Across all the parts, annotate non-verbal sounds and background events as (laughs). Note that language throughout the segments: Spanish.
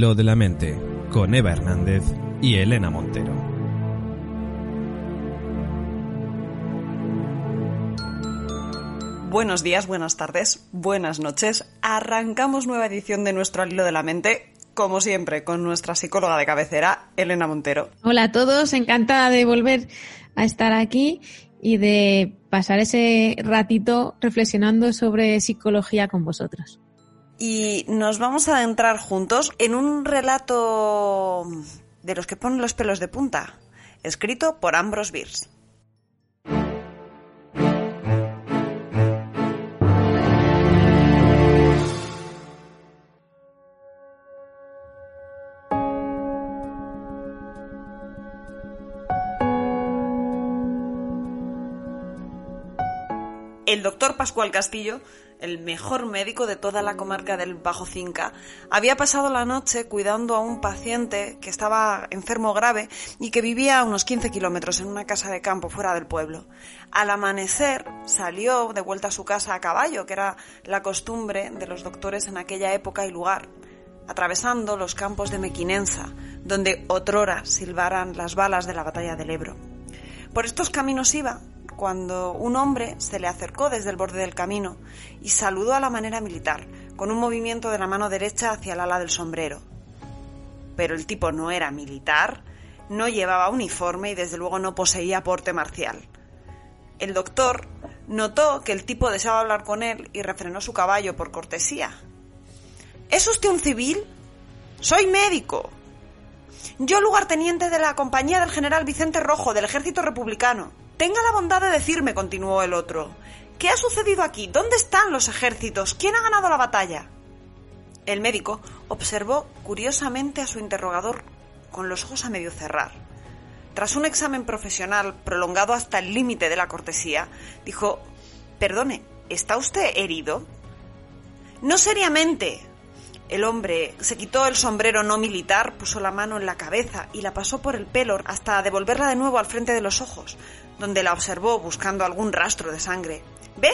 hilo de la mente con Eva Hernández y Elena Montero. Buenos días, buenas tardes, buenas noches. Arrancamos nueva edición de nuestro hilo de la mente, como siempre, con nuestra psicóloga de cabecera, Elena Montero. Hola a todos, encantada de volver a estar aquí y de pasar ese ratito reflexionando sobre psicología con vosotros y nos vamos a adentrar juntos en un relato de los que ponen los pelos de punta, escrito por Ambrose Bierce. El doctor Pascual Castillo el mejor médico de toda la comarca del Bajo Cinca, había pasado la noche cuidando a un paciente que estaba enfermo grave y que vivía a unos 15 kilómetros en una casa de campo fuera del pueblo. Al amanecer salió de vuelta a su casa a caballo, que era la costumbre de los doctores en aquella época y lugar, atravesando los campos de Mequinenza, donde otrora silbaran las balas de la batalla del Ebro. Por estos caminos iba cuando un hombre se le acercó desde el borde del camino y saludó a la manera militar, con un movimiento de la mano derecha hacia el ala del sombrero. Pero el tipo no era militar, no llevaba uniforme y desde luego no poseía porte marcial. El doctor notó que el tipo deseaba hablar con él y refrenó su caballo por cortesía. ¿Es usted un civil? Soy médico. Yo lugarteniente de la compañía del general Vicente Rojo del ejército republicano. Tenga la bondad de decirme, continuó el otro, ¿qué ha sucedido aquí? ¿Dónde están los ejércitos? ¿Quién ha ganado la batalla? El médico observó curiosamente a su interrogador con los ojos a medio cerrar. Tras un examen profesional prolongado hasta el límite de la cortesía, dijo, Perdone, ¿está usted herido? No seriamente. El hombre se quitó el sombrero no militar, puso la mano en la cabeza y la pasó por el pelo hasta devolverla de nuevo al frente de los ojos donde la observó buscando algún rastro de sangre. ¿Ve?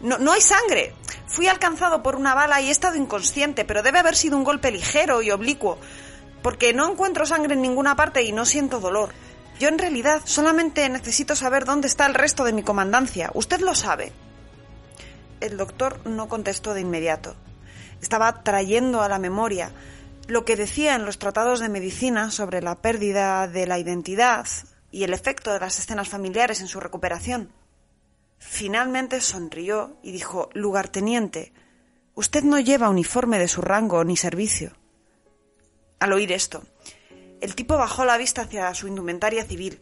No, no hay sangre. Fui alcanzado por una bala y he estado inconsciente, pero debe haber sido un golpe ligero y oblicuo, porque no encuentro sangre en ninguna parte y no siento dolor. Yo en realidad solamente necesito saber dónde está el resto de mi comandancia. Usted lo sabe. El doctor no contestó de inmediato. Estaba trayendo a la memoria lo que decía en los tratados de medicina sobre la pérdida de la identidad, y el efecto de las escenas familiares en su recuperación. Finalmente sonrió y dijo Lugarteniente, usted no lleva uniforme de su rango ni servicio. Al oír esto, el tipo bajó la vista hacia su indumentaria civil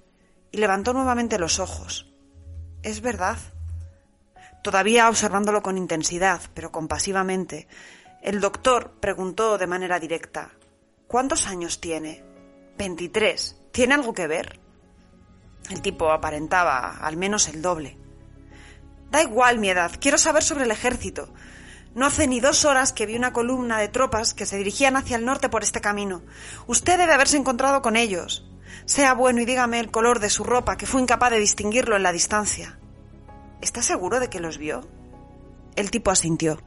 y levantó nuevamente los ojos. Es verdad. Todavía observándolo con intensidad, pero compasivamente, el doctor preguntó de manera directa ¿Cuántos años tiene? Veintitrés. ¿Tiene algo que ver? El tipo aparentaba al menos el doble. Da igual mi edad, quiero saber sobre el ejército. No hace ni dos horas que vi una columna de tropas que se dirigían hacia el norte por este camino. Usted debe haberse encontrado con ellos. Sea bueno y dígame el color de su ropa, que fue incapaz de distinguirlo en la distancia. ¿Está seguro de que los vio? El tipo asintió.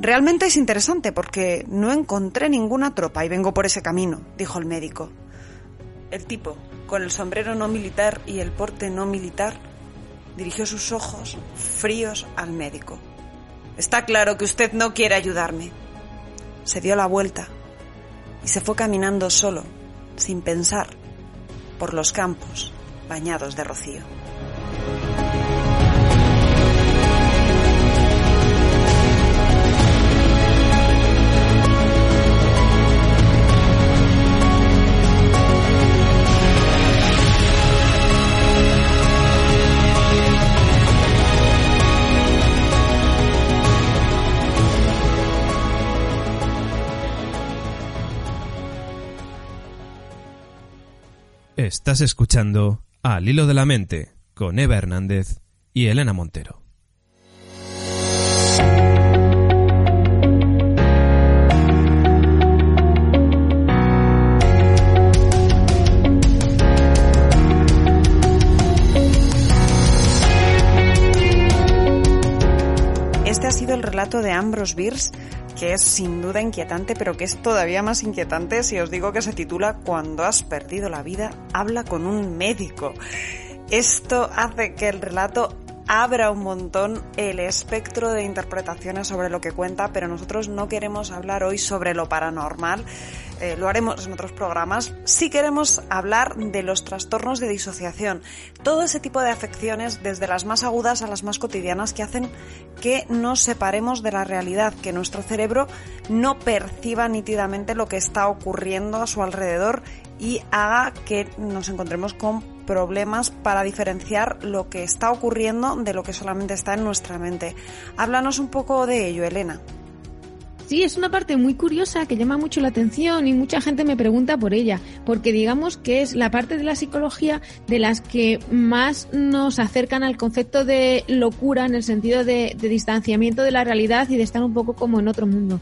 Realmente es interesante porque no encontré ninguna tropa y vengo por ese camino, dijo el médico. El tipo con el sombrero no militar y el porte no militar, dirigió sus ojos fríos al médico. Está claro que usted no quiere ayudarme. Se dio la vuelta y se fue caminando solo, sin pensar, por los campos bañados de rocío. Estás escuchando Al Hilo de la Mente con Eva Hernández y Elena Montero. Este ha sido el relato de Ambrose Bierce que es sin duda inquietante, pero que es todavía más inquietante si os digo que se titula Cuando has perdido la vida, habla con un médico. Esto hace que el relato abra un montón el espectro de interpretaciones sobre lo que cuenta, pero nosotros no queremos hablar hoy sobre lo paranormal, eh, lo haremos en otros programas, sí queremos hablar de los trastornos de disociación, todo ese tipo de afecciones, desde las más agudas a las más cotidianas, que hacen que nos separemos de la realidad, que nuestro cerebro no perciba nítidamente lo que está ocurriendo a su alrededor y haga que nos encontremos con problemas para diferenciar lo que está ocurriendo de lo que solamente está en nuestra mente. Háblanos un poco de ello, Elena. Sí, es una parte muy curiosa que llama mucho la atención y mucha gente me pregunta por ella, porque digamos que es la parte de la psicología de las que más nos acercan al concepto de locura en el sentido de, de distanciamiento de la realidad y de estar un poco como en otro mundo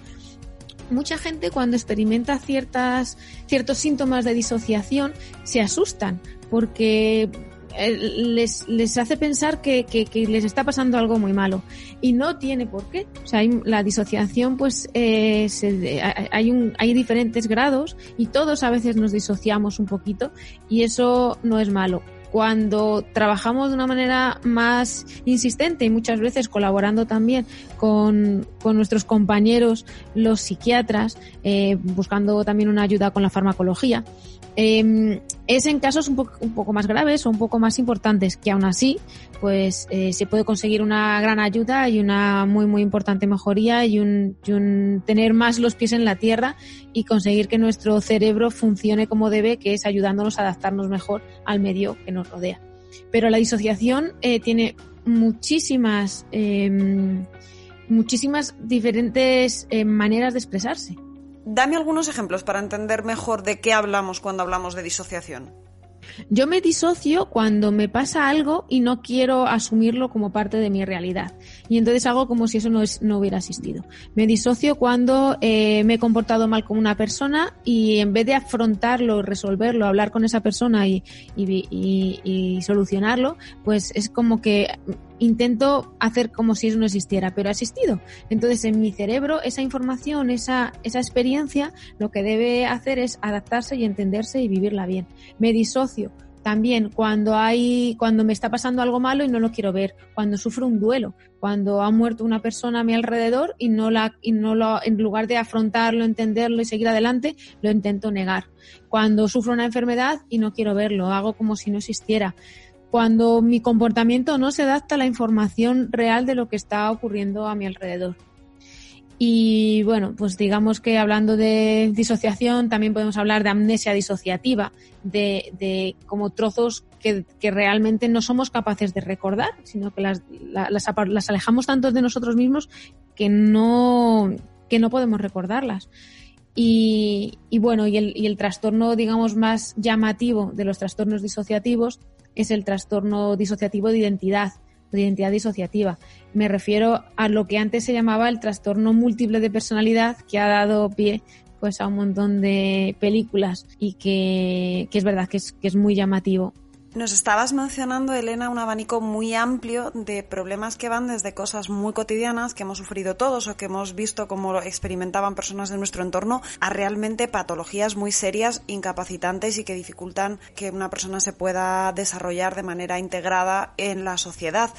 mucha gente cuando experimenta ciertas, ciertos síntomas de disociación se asustan porque eh, les, les hace pensar que, que, les está pasando algo muy malo y no tiene por qué. O sea, hay, la disociación, pues eh, se, hay, un, hay diferentes grados y todos a veces nos disociamos un poquito y eso no es malo cuando trabajamos de una manera más insistente y muchas veces colaborando también con, con nuestros compañeros, los psiquiatras, eh, buscando también una ayuda con la farmacología, eh, es en casos un poco, más graves o un poco más importantes, que aún así, pues eh, se puede conseguir una gran ayuda y una muy, muy importante mejoría y un, y un, tener más los pies en la tierra y conseguir que nuestro cerebro funcione como debe, que es ayudándonos a adaptarnos mejor al medio que nos rodea. Pero la disociación eh, tiene muchísimas, eh, muchísimas diferentes eh, maneras de expresarse. Dame algunos ejemplos para entender mejor de qué hablamos cuando hablamos de disociación. Yo me disocio cuando me pasa algo y no quiero asumirlo como parte de mi realidad. Y entonces hago como si eso no, no hubiera existido. Me disocio cuando eh, me he comportado mal con una persona y en vez de afrontarlo, resolverlo, hablar con esa persona y, y, y solucionarlo, pues es como que intento hacer como si eso no existiera, pero ha existido. Entonces, en mi cerebro, esa información, esa, esa experiencia, lo que debe hacer es adaptarse y entenderse y vivirla bien. Me disocio también cuando hay, cuando me está pasando algo malo y no lo quiero ver, cuando sufro un duelo, cuando ha muerto una persona a mi alrededor y no la, y no lo, en lugar de afrontarlo, entenderlo y seguir adelante, lo intento negar. Cuando sufro una enfermedad y no quiero verlo, hago como si no existiera cuando mi comportamiento no se adapta a la información real de lo que está ocurriendo a mi alrededor. Y bueno, pues digamos que hablando de disociación, también podemos hablar de amnesia disociativa, de, de como trozos que, que, realmente no somos capaces de recordar, sino que las, las, las alejamos tanto de nosotros mismos que no, que no podemos recordarlas. Y, y bueno, y el, y el trastorno, digamos, más llamativo de los trastornos disociativos es el trastorno disociativo de identidad, de identidad disociativa. Me refiero a lo que antes se llamaba el trastorno múltiple de personalidad, que ha dado pie pues a un montón de películas y que, que es verdad que es, que es muy llamativo. Nos estabas mencionando, Elena, un abanico muy amplio de problemas que van desde cosas muy cotidianas que hemos sufrido todos o que hemos visto cómo experimentaban personas de nuestro entorno a realmente patologías muy serias, incapacitantes y que dificultan que una persona se pueda desarrollar de manera integrada en la sociedad.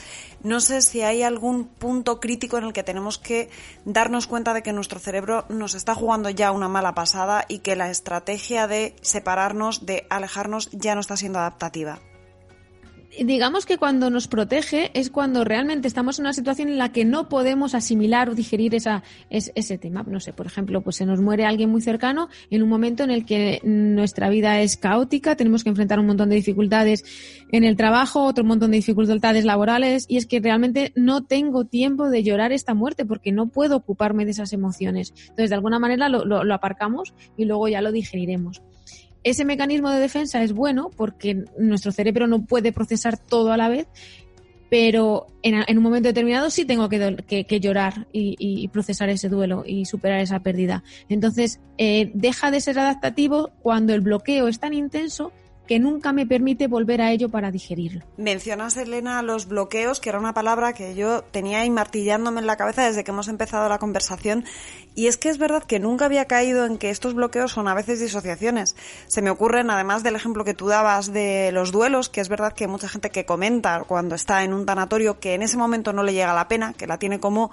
No sé si hay algún punto crítico en el que tenemos que darnos cuenta de que nuestro cerebro nos está jugando ya una mala pasada y que la estrategia de separarnos, de alejarnos, ya no está siendo adaptativa digamos que cuando nos protege es cuando realmente estamos en una situación en la que no podemos asimilar o digerir esa, es, ese tema. No sé, por ejemplo, pues se nos muere alguien muy cercano en un momento en el que nuestra vida es caótica, tenemos que enfrentar un montón de dificultades en el trabajo, otro montón de dificultades laborales, y es que realmente no tengo tiempo de llorar esta muerte porque no puedo ocuparme de esas emociones. Entonces, de alguna manera lo, lo, lo aparcamos y luego ya lo digeriremos. Ese mecanismo de defensa es bueno porque nuestro cerebro no puede procesar todo a la vez, pero en, en un momento determinado sí tengo que, llorar y, y, procesar ese duelo y superar esa pérdida. Entonces, eh, deja de ser adaptativo cuando el bloqueo es tan intenso que nunca me permite volver a ello para digerirlo. Mencionas, Elena, los bloqueos, que era una palabra que yo tenía ahí martillándome en la cabeza desde que hemos empezado la conversación. Y es que es verdad que nunca había caído en que estos bloqueos son a veces disociaciones. Se me ocurren, además del ejemplo que tú dabas de los duelos, que es verdad que hay mucha gente que comenta cuando está en un tanatorio que en ese momento no le llega la pena, que la tiene como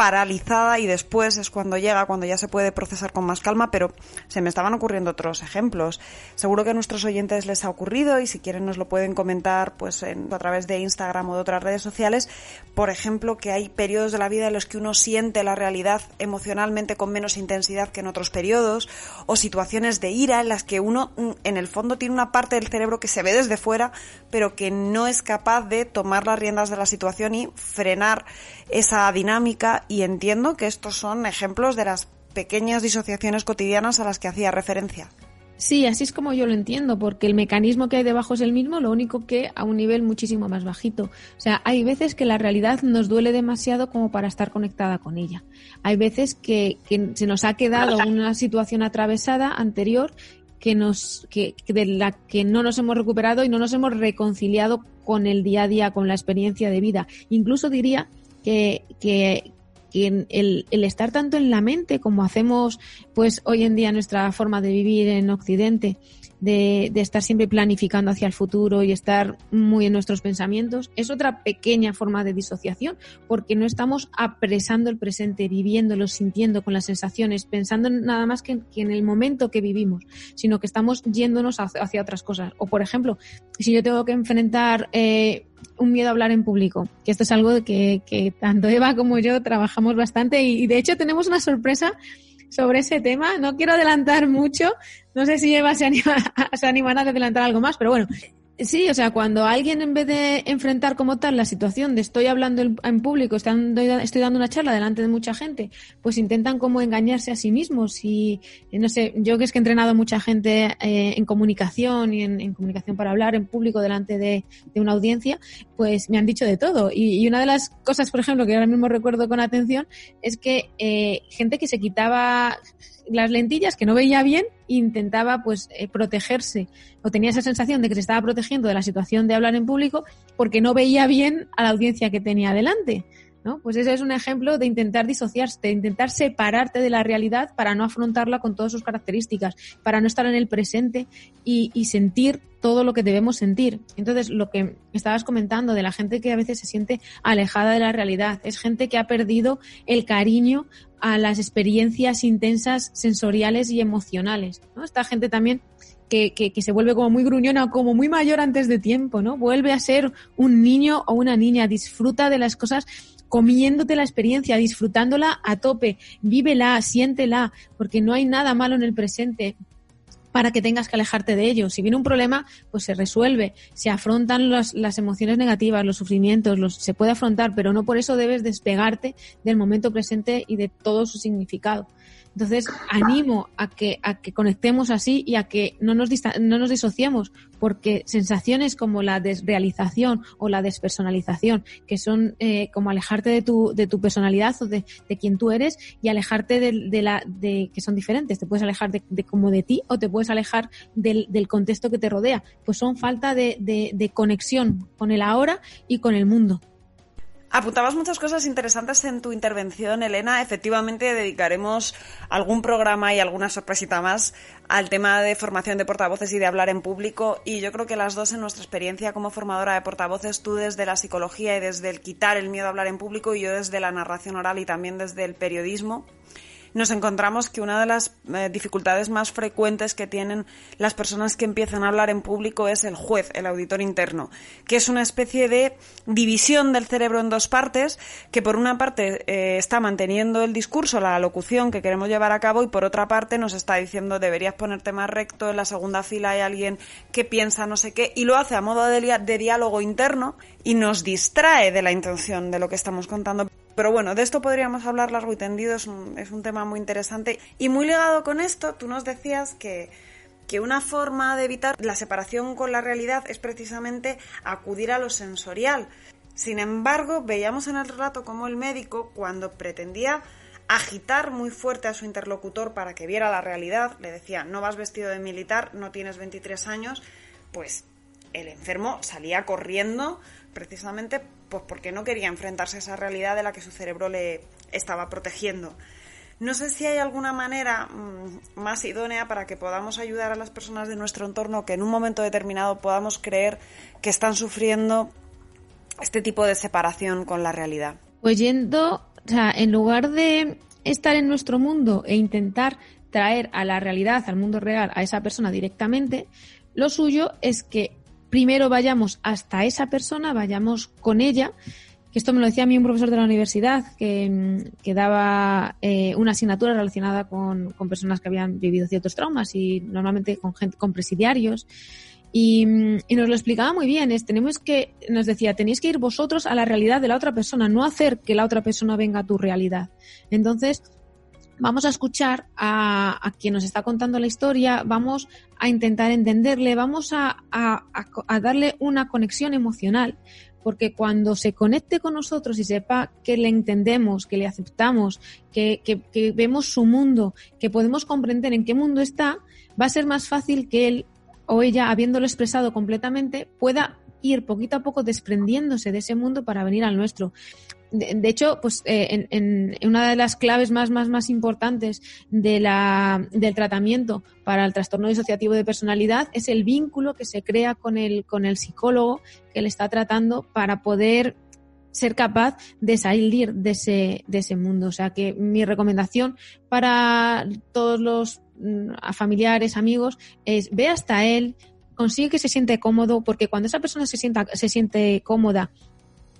paralizada y después es cuando llega, cuando ya se puede procesar con más calma, pero se me estaban ocurriendo otros ejemplos. Seguro que a nuestros oyentes les ha ocurrido y si quieren nos lo pueden comentar pues a través de Instagram o de otras redes sociales. Por ejemplo, que hay periodos de la vida en los que uno siente la realidad emocionalmente con menos intensidad que en otros periodos o situaciones de ira en las que uno mm, en el fondo tiene una parte del cerebro que se ve desde fuera, pero que no es capaz de tomar las riendas de la situación y frenar esa dinámica y entiendo que estos son ejemplos de las pequeñas disociaciones cotidianas a las que hacía referencia. Sí, así es como yo lo entiendo, porque el mecanismo que hay debajo es el mismo, lo único que a un nivel muchísimo más bajito. O sea, hay veces que la realidad nos duele demasiado como para estar conectada con ella. Hay veces que, se nos ha quedado (laughs) una situación atravesada anterior que nos, que, de la que no nos hemos recuperado y no nos hemos reconciliado con el día a día, con la experiencia de vida. Incluso diría que, que, que el, el, estar tanto en la mente como hacemos pues hoy en día nuestra forma de vivir en Occidente, de, de, estar siempre planificando hacia el futuro y estar muy en nuestros pensamientos, es otra pequeña forma de disociación, porque no estamos apresando el presente, viviéndolo, sintiendo con las sensaciones, pensando nada más que, en el momento que vivimos, sino que estamos yéndonos hacia, hacia otras cosas. O, por ejemplo, si yo tengo que enfrentar eh, un miedo a hablar en público, que esto es algo que, que tanto Eva como yo trabajamos bastante y, y de hecho tenemos una sorpresa sobre ese tema. No quiero adelantar mucho. No sé si Eva se, anima, (laughs) se animará a adelantar algo más, pero bueno, Sí, o sea, cuando alguien en vez de enfrentar como tal la situación de estoy hablando en público, estoy dando una charla delante de mucha gente, pues intentan como engañarse a sí mismos y, no sé, yo que es que he entrenado a mucha gente eh, en comunicación y en, comunicación para hablar en público delante de, una audiencia, pues me han dicho de todo. Y, una de las cosas, por ejemplo, que ahora mismo recuerdo con atención, es que eh, gente que se quitaba las lentillas que no veía bien intentaba pues eh, protegerse o tenía esa sensación de que se estaba protegiendo de la situación de hablar en público porque no veía bien a la audiencia que tenía delante. ¿no? Pues ese es un ejemplo de intentar disociarse, de intentar separarte de la realidad para no afrontarla con todas sus características, para no estar en el presente y, y sentir todo lo que debemos sentir. Entonces, lo que estabas comentando de la gente que a veces se siente alejada de la realidad, es gente que ha perdido el cariño a las experiencias intensas sensoriales y emocionales. ¿no? Esta gente también que, que, que, se vuelve como muy gruñona, como muy mayor antes de tiempo, ¿no? Vuelve a ser un niño o una niña, disfruta de las cosas comiéndote la experiencia, disfrutándola a tope, vívela, siéntela, porque no hay nada malo en el presente para que tengas que alejarte de ello. Si viene un problema, pues se resuelve, se afrontan las, las emociones negativas, los sufrimientos, los, se puede afrontar, pero no por eso debes despegarte del momento presente y de todo su significado. Entonces, animo a que, a que conectemos así y a que no nos, no nos disociemos, porque sensaciones como la desrealización o la despersonalización, que son eh, como alejarte de tu, de tu personalidad o de, de quien tú eres y alejarte de, de, la, de que son diferentes. Te puedes alejar de, de como de ti o te puedes alejar del, del contexto que te rodea. Pues son falta de, de, de conexión con el ahora y con el mundo. Apuntabas muchas cosas interesantes en tu intervención, Elena. Efectivamente, dedicaremos algún programa y alguna sorpresita más al tema de formación de portavoces y de hablar en público. Y yo creo que las dos, en nuestra experiencia como formadora de portavoces, tú desde la psicología y desde el quitar el miedo a hablar en público, y yo desde la narración oral y también desde el periodismo, nos encontramos que una de las eh, dificultades más frecuentes que tienen las personas que empiezan a hablar en público es el juez, el auditor interno, que es una especie de división del cerebro en dos partes, que por una parte eh, está manteniendo el discurso, la locución que queremos llevar a cabo y por otra parte nos está diciendo deberías ponerte más recto, en la segunda fila hay alguien que piensa no sé qué y lo hace a modo de, de diálogo interno y nos distrae de la intención de lo que estamos contando. Pero bueno, de esto podríamos hablar largo y tendido, es un, es un tema muy interesante. Y muy ligado con esto, tú nos decías que, que una forma de evitar la separación con la realidad es precisamente acudir a lo sensorial. Sin embargo, veíamos en el relato cómo el médico, cuando pretendía agitar muy fuerte a su interlocutor para que viera la realidad, le decía, no vas vestido de militar, no tienes 23 años, pues el enfermo salía corriendo precisamente pues porque no quería enfrentarse a esa realidad de la que su cerebro le estaba protegiendo. No sé si hay alguna manera mm, más idónea para que podamos ayudar a las personas de nuestro entorno que en un momento determinado podamos creer que están sufriendo este tipo de separación con la realidad. Pues yendo, o sea, en lugar de estar en nuestro mundo e intentar traer a la realidad, al mundo real, a esa persona directamente, lo suyo es que primero vayamos hasta esa persona, vayamos con ella que esto me lo decía a mí un profesor de la universidad que, mm, daba eh, una asignatura relacionada con, personas que habían vivido ciertos traumas y normalmente con gente, con presidiarios. Y, mm, y, nos lo explicaba muy bien. Es, tenemos que, nos decía, tenéis que ir vosotros a la realidad de la otra persona, no hacer que la otra persona venga a tu realidad. Entonces, vamos a escuchar a, quien nos está contando la historia, vamos a intentar entenderle, vamos a darle una conexión emocional porque cuando se conecte con nosotros y sepa que le entendemos, que le aceptamos, que, vemos su mundo, que podemos comprender en qué mundo está, va a ser más fácil que él o ella, habiéndolo expresado completamente, pueda ir poquito a poco desprendiéndose de ese mundo para venir al nuestro de, hecho, pues eh, en, una de las claves más, más, más importantes de la, del tratamiento para el trastorno disociativo de personalidad es el vínculo que se crea con el, con el psicólogo que le está tratando para poder ser capaz de salir de ese, de ese mundo. O sea que mi recomendación para todos los mm, familiares, amigos, es ve hasta él, consigue que se siente cómodo, porque cuando esa persona se sienta, se siente cómoda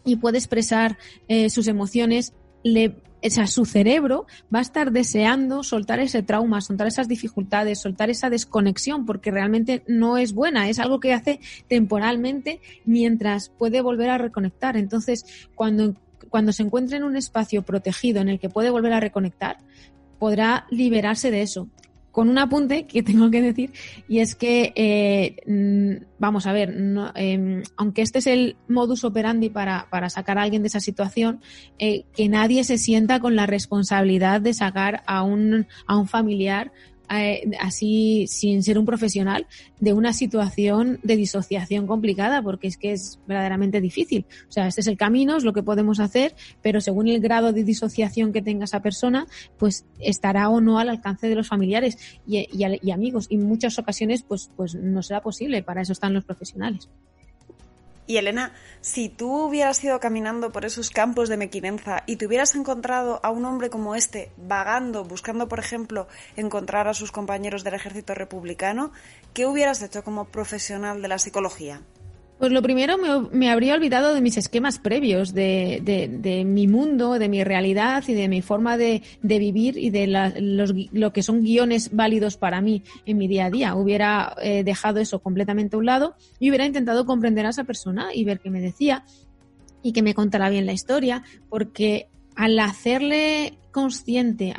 y puede expresar eh, sus emociones, le, o sea, su cerebro va a estar deseando soltar ese trauma, soltar esas dificultades, soltar esa desconexión, porque realmente no es buena, es algo que hace temporalmente mientras puede volver a reconectar. Entonces, cuando, cuando se encuentre en un espacio protegido en el que puede volver a reconectar, podrá liberarse de eso con un apunte que (laughs) tengo que decir, y es que, eh, mm, vamos a ver, em, aunque este es el modus operandi para, para, sacar a alguien de esa situación, eh, que nadie se sienta con la responsabilidad de sacar a un, a un familiar eh, así sin ser un profesional de una situación de disociación complicada porque es que es verdaderamente difícil. O sea, este es el camino, es lo que podemos hacer, pero según el grado de disociación que tenga esa persona, pues estará o no al alcance de los familiares y, y amigos. Y en muchas ocasiones, pues, pues no será posible. Para eso están los profesionales. Y Elena, si tú hubieras ido caminando por esos campos de mequinenza y te hubieras encontrado a un hombre como este vagando, buscando, por ejemplo, encontrar a sus compañeros del ejército republicano, ¿qué hubieras hecho como profesional de la psicología? Pues lo primero me, habría olvidado de mis esquemas previos, de, de, mi mundo, de mi realidad y de mi forma de, vivir y de los, lo que son guiones válidos para mí en mi día a día. Hubiera eh, dejado eso completamente a un lado y hubiera intentado comprender a esa persona y ver qué me decía y que me contara bien la historia, porque al hacerle consciente,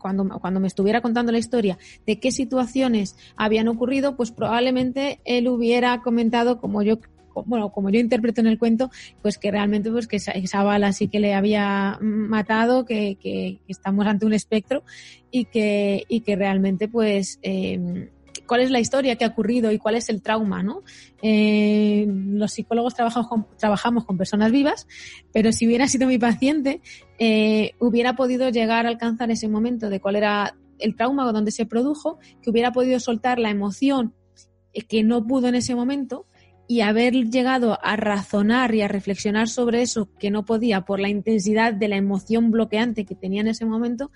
cuando, cuando me estuviera contando la historia, de qué situaciones habían ocurrido, pues probablemente él hubiera comentado como yo bueno, como yo interpreto en el cuento, pues que realmente pues que esa, bala sí que le había matado, que, que, estamos ante un espectro y que, y que realmente pues eh, cuál es la historia que ha ocurrido y cuál es el trauma, ¿no? Eh, los psicólogos trabajamos con, trabajamos con personas vivas, pero si hubiera sido mi paciente, eh, hubiera podido llegar a alcanzar ese momento de cuál era el trauma o dónde se produjo, que hubiera podido soltar la emoción eh, que no pudo en ese momento y haber llegado a razonar y a reflexionar sobre eso que no podía por la intensidad de la emoción bloqueante que tenía en ese momento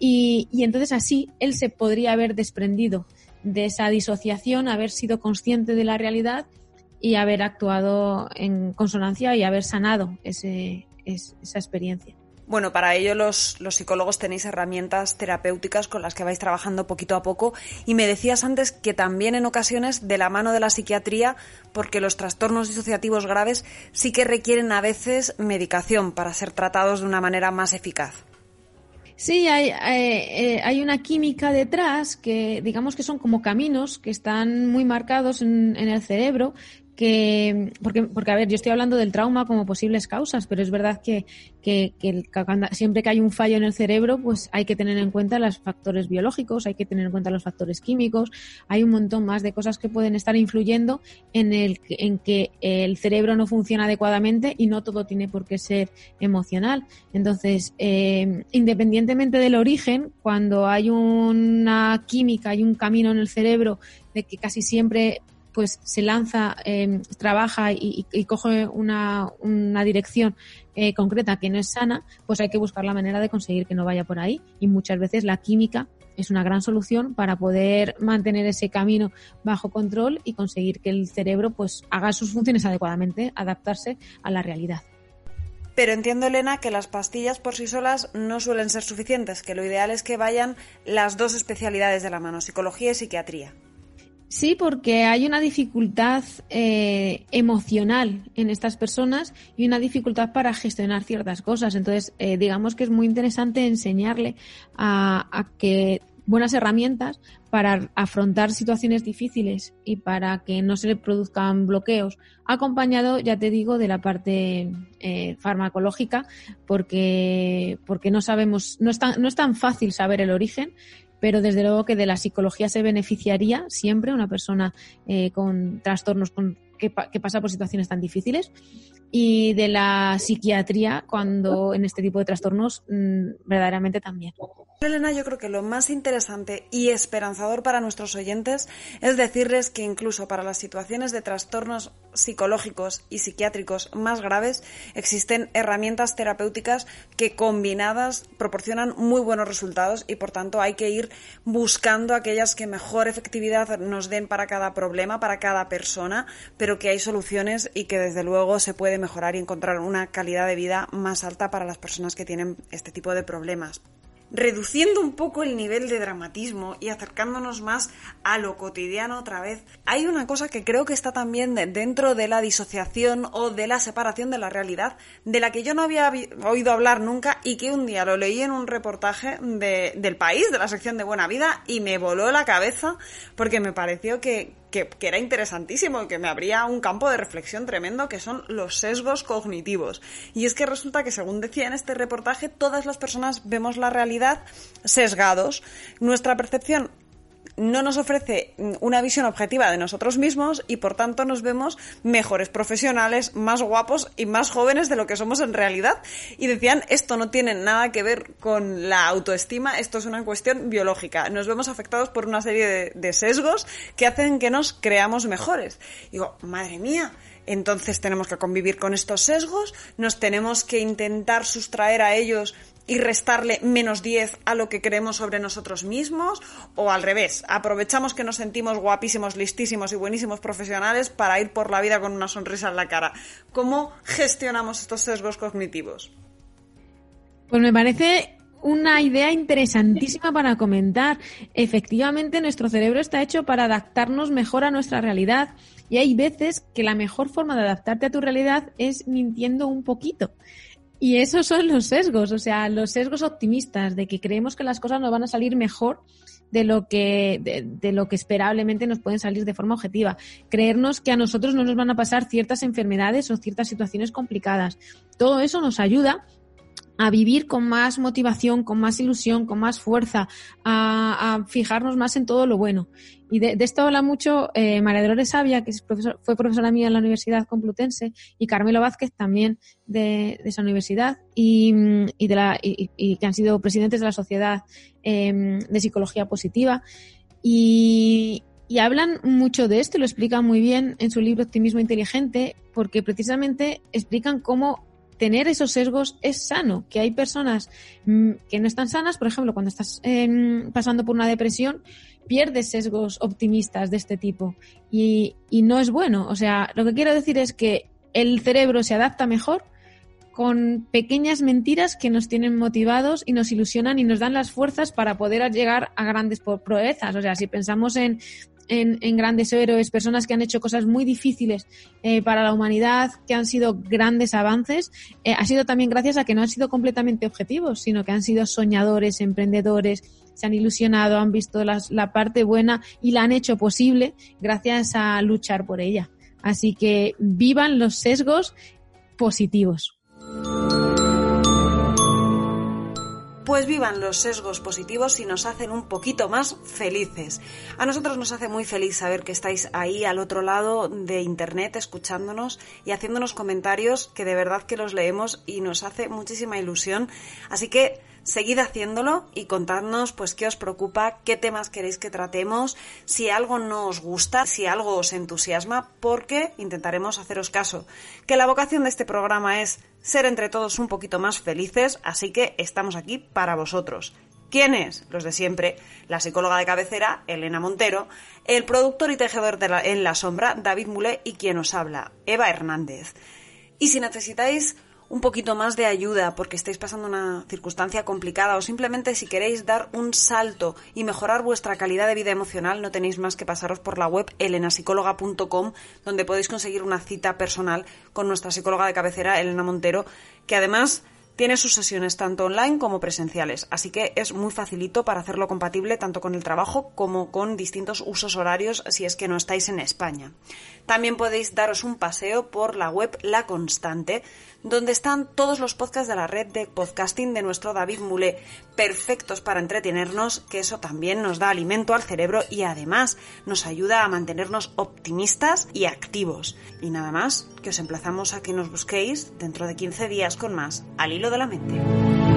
y entonces así él se podría haber desprendido de esa disociación, haber sido consciente de la realidad y haber actuado en consonancia y haber sanado ese, esa experiencia. Bueno, para ello los, los, psicólogos tenéis herramientas terapéuticas con las que vais trabajando poquito a poco y me decías antes que también en ocasiones de la mano de la psiquiatría porque los trastornos disociativos graves sí que requieren a veces medicación para ser tratados de una manera más eficaz. Sí, hay, eh, hay, una química detrás que digamos que son como caminos que están muy marcados en, el cerebro que porque, porque a ver, yo estoy hablando del trauma como posibles causas, pero es verdad que, que, que siempre que hay un fallo en el cerebro, pues hay que tener en cuenta los factores biológicos, hay que tener en cuenta los factores químicos, hay un montón más de cosas que pueden estar influyendo en el en que el cerebro no funciona adecuadamente y no todo tiene por qué ser emocional. Entonces, eh, independientemente del origen, cuando hay una química, hay un camino en el cerebro de que casi siempre pues se lanza, em, trabaja y, coge una, dirección eh, concreta que no es sana, pues hay que buscar la manera de conseguir que no vaya por ahí. Y muchas veces la química es una gran solución para poder mantener ese camino bajo control y conseguir que el cerebro pues haga sus funciones adecuadamente, adaptarse a la realidad. Pero entiendo, Elena, que las pastillas por sí solas no suelen ser suficientes, que lo ideal es que vayan las dos especialidades de la mano, psicología y psiquiatría. Sí, porque hay una dificultad eh, emocional en estas personas y una dificultad para gestionar ciertas cosas. Entonces, eh, digamos que es muy interesante enseñarle a, que buenas herramientas para afrontar situaciones difíciles y para que no se le produzcan bloqueos, acompañado, ya te digo, de la parte eh, farmacológica, porque, porque no sabemos, no es, tan, no es tan fácil saber el origen pero desde luego que de la psicología se beneficiaría siempre una persona eh, con trastornos con, que, que, pasa por situaciones tan difíciles y de la psiquiatría cuando en este tipo de trastornos mm, verdaderamente también. Elena, yo creo que lo más interesante y esperanzador para nuestros oyentes es decirles que incluso para las situaciones de trastornos psicológicos y psiquiátricos más graves existen herramientas terapéuticas que combinadas proporcionan muy buenos resultados y por tanto hay que ir buscando aquellas que mejor efectividad nos den para cada problema, para cada persona, pero que hay soluciones y que desde luego se mejorar y encontrar una calidad de vida más alta para las personas que tienen este tipo de problemas. Reduciendo un poco el nivel de dramatismo y acercándonos más a lo cotidiano otra vez, hay una cosa que creo que está también dentro de la disociación o de la separación de la realidad, de la que yo no había oído hablar nunca y que un día lo leí en un reportaje de, del país, de la sección de Buena Vida, y me voló la cabeza porque me pareció que, que, era interesantísimo y que me abría un campo de reflexión tremendo que son los sesgos cognitivos. Y es que resulta que, según decía en este reportaje, todas las personas vemos la realidad sesgados. Nuestra percepción no nos ofrece una visión objetiva de nosotros mismos y por tanto nos vemos mejores profesionales, más guapos y más jóvenes de lo que somos en realidad. Y decían, esto no tiene nada que ver con la autoestima, esto es una cuestión biológica. Nos vemos afectados por una serie de, sesgos que hacen que nos creamos mejores. digo, madre mía, entonces tenemos que convivir con estos sesgos, nos tenemos que intentar sustraer a ellos y restarle menos 10 a lo que creemos sobre nosotros mismos o al revés, aprovechamos que nos sentimos guapísimos, listísimos y buenísimos profesionales para ir por la vida con una sonrisa en la cara. ¿Cómo gestionamos estos sesgos cognitivos? Pues me parece una idea interesantísima para comentar. Efectivamente, nuestro cerebro está hecho para adaptarnos mejor a nuestra realidad y hay veces que la mejor forma de adaptarte a tu realidad es mintiendo un poquito. Y esos son los sesgos, o sea, los sesgos optimistas de que creemos que las cosas nos van a salir mejor de lo que de, lo que esperablemente nos pueden salir de forma objetiva. Creernos que a nosotros no nos van a pasar ciertas enfermedades o ciertas situaciones complicadas. Todo eso nos ayuda a vivir con más motivación, con más ilusión, con más fuerza, a, fijarnos más en todo lo bueno. Y de, esto habla mucho eh, María Dolores Sabia, que fue profesora mía en la Universidad Complutense, y Carmelo Vázquez también de, esa universidad, y, de la, que han sido presidentes de la Sociedad em, de Psicología Positiva. Y, hablan mucho de esto lo explican muy bien en su libro Optimismo Inteligente, porque precisamente explican cómo tener esos sesgos es sano, que hay personas mm, que no están sanas, por ejemplo, cuando estás em, pasando por una depresión, pierdes sesgos optimistas de este tipo y, y no es bueno. O sea, lo que quiero decir es que el cerebro se adapta mejor con pequeñas mentiras que nos tienen motivados y nos ilusionan y nos dan las fuerzas para poder llegar a grandes proezas. O sea, si pensamos en en, grandes héroes, personas que han hecho cosas muy difíciles eh, para la humanidad, que han sido grandes avances, eh, ha sido también gracias a que no han sido completamente objetivos, sino que han sido soñadores, emprendedores, se han ilusionado, han visto la parte buena y la han hecho posible gracias a luchar por ella. Así que vivan los sesgos positivos. Pues vivan los sesgos positivos y nos hacen un poquito más felices. A nosotros nos hace muy feliz saber que estáis ahí al otro lado de internet escuchándonos y haciéndonos comentarios que de verdad que los leemos y nos hace muchísima ilusión. Así que seguid haciéndolo y contadnos pues qué os preocupa, qué temas queréis que tratemos, si algo no os gusta, si algo os entusiasma, porque intentaremos haceros caso. Que la vocación de este programa es ser entre todos un poquito más felices, así que estamos aquí para vosotros. ¿Quiénes? Los de siempre. La psicóloga de cabecera, Elena Montero, el productor y tejedor de en la sombra, David Mulé, y quien os habla, Eva Hernández. Y si necesitáis un poquito más de ayuda porque estáis pasando una circunstancia complicada o simplemente si queréis dar un salto y mejorar vuestra calidad de vida emocional, no tenéis más que pasaros por la web elenasicóloga.com donde podéis conseguir una cita personal con nuestra psicóloga de cabecera, Elena Montero, que además tiene sus sesiones tanto online como presenciales, así que es muy facilito para hacerlo compatible tanto con el trabajo como con distintos usos horarios si es que no estáis en España. También podéis daros un paseo por la web La Constante, donde están todos los podcasts de la red de podcasting de nuestro David Mulé, perfectos para entretenernos, que eso también nos da alimento al cerebro y además nos ayuda a mantenernos optimistas y activos. Y nada más, que os emplazamos a que nos busquéis dentro de 15 días con más al hilo de la mente.